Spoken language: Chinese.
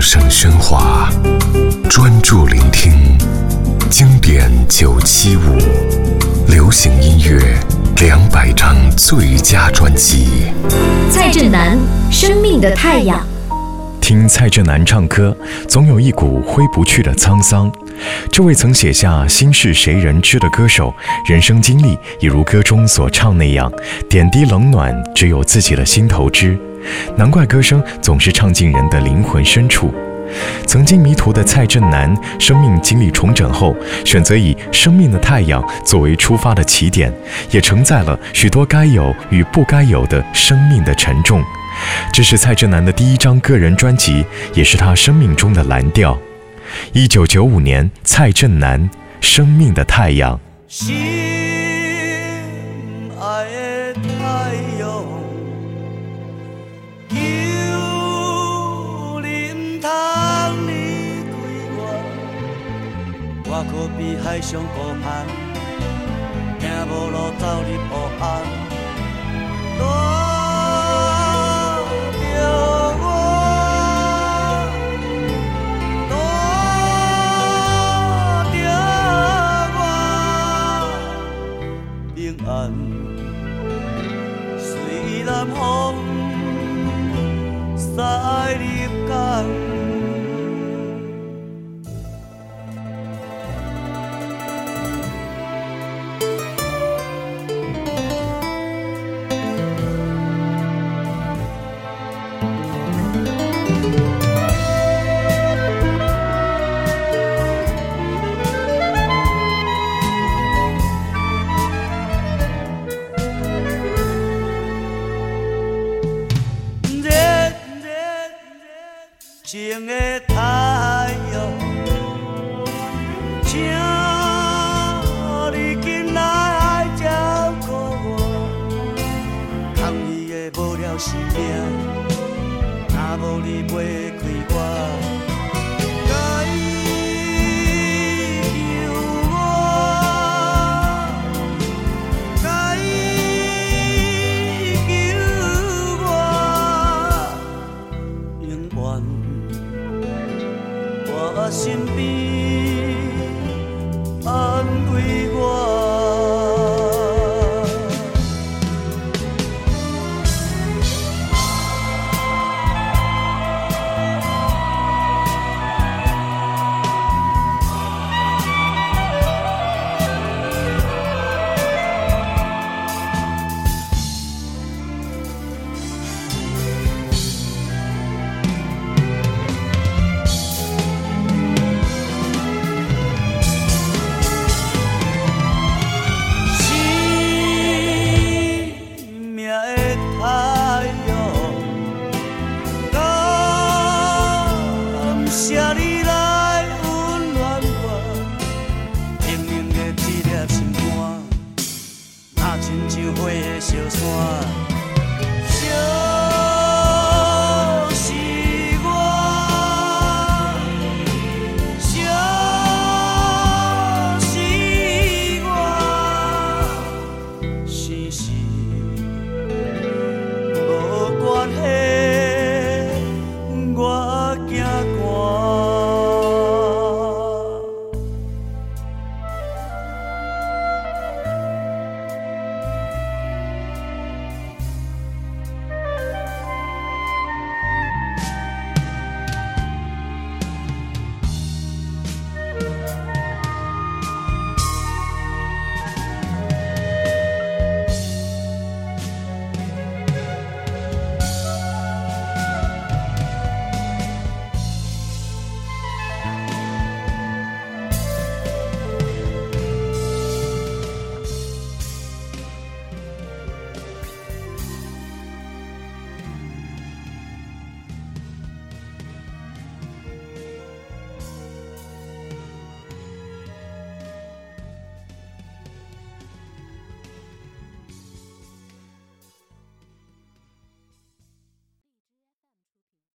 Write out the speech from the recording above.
声喧哗，专注聆听经典九七五，流行音乐两百张最佳专辑。蔡振南《生命的太阳》。听蔡振南唱歌，总有一股挥不去的沧桑。这位曾写下“心事谁人知”的歌手，人生经历也如歌中所唱那样，点滴冷暖，只有自己的心头知。难怪歌声总是唱进人的灵魂深处。曾经迷途的蔡振南，生命经历重整后，选择以《生命的太阳》作为出发的起点，也承载了许多该有与不该有的生命的沉重。这是蔡振南的第一张个人专辑，也是他生命中的蓝调。一九九五年，蔡振南《生命的太阳》。心爱的太阳，求恁通离开我，我可比海上孤帆，行无路走入黑暗。情的太阳，请你今来照顾我，空虚的无聊生命，若无你陪开我。我身边安慰我。有谢你来温暖我，冷冷的一颗心肝，若亲像火的烧山。